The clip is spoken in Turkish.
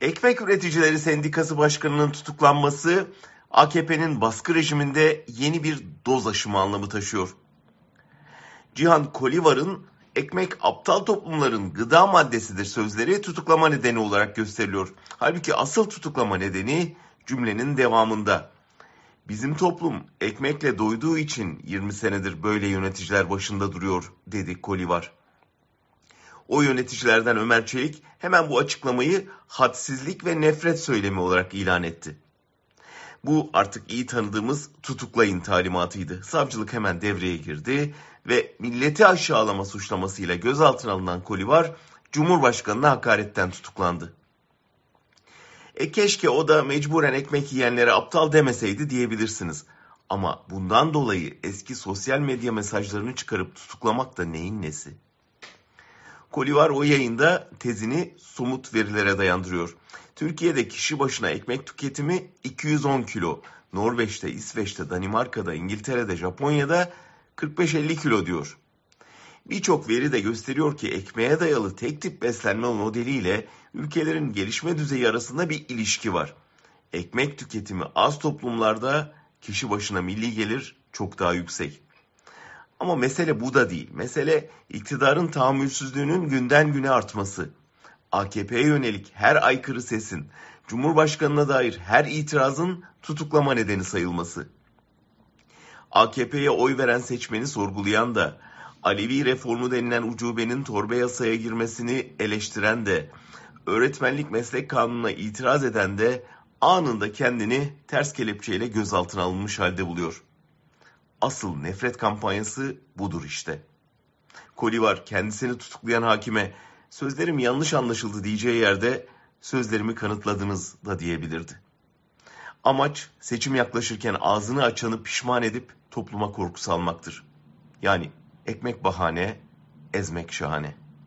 Ekmek Üreticileri Sendikası Başkanı'nın tutuklanması AKP'nin baskı rejiminde yeni bir doz aşımı anlamı taşıyor. Cihan Kolivar'ın ekmek aptal toplumların gıda maddesidir sözleri tutuklama nedeni olarak gösteriliyor. Halbuki asıl tutuklama nedeni cümlenin devamında. Bizim toplum ekmekle doyduğu için 20 senedir böyle yöneticiler başında duruyor dedi Kolivar. O yöneticilerden Ömer Çelik hemen bu açıklamayı hadsizlik ve nefret söylemi olarak ilan etti. Bu artık iyi tanıdığımız tutuklayın talimatıydı. Savcılık hemen devreye girdi ve milleti aşağılama suçlamasıyla gözaltına alınan Kolivar Cumhurbaşkanı'na hakaretten tutuklandı. E keşke o da mecburen ekmek yiyenlere aptal demeseydi diyebilirsiniz. Ama bundan dolayı eski sosyal medya mesajlarını çıkarıp tutuklamak da neyin nesi? Kolivar o yayında tezini somut verilere dayandırıyor. Türkiye'de kişi başına ekmek tüketimi 210 kilo. Norveç'te, İsveç'te, Danimarka'da, İngiltere'de, Japonya'da 45-50 kilo diyor. Birçok veri de gösteriyor ki ekmeğe dayalı tek tip beslenme modeliyle ülkelerin gelişme düzeyi arasında bir ilişki var. Ekmek tüketimi az toplumlarda kişi başına milli gelir çok daha yüksek. Ama mesele bu da değil. Mesele iktidarın tahammülsüzlüğünün günden güne artması. AKP'ye yönelik her aykırı sesin, Cumhurbaşkanına dair her itirazın tutuklama nedeni sayılması. AKP'ye oy veren seçmeni sorgulayan da, Alevi reformu denilen ucubenin torba yasaya girmesini eleştiren de, öğretmenlik meslek kanununa itiraz eden de anında kendini ters kelepçeyle gözaltına alınmış halde buluyor. Asıl nefret kampanyası budur işte. Kolivar kendisini tutuklayan hakime sözlerim yanlış anlaşıldı diyeceği yerde sözlerimi kanıtladınız da diyebilirdi. Amaç seçim yaklaşırken ağzını açanı pişman edip topluma korku salmaktır. Yani ekmek bahane, ezmek şahane.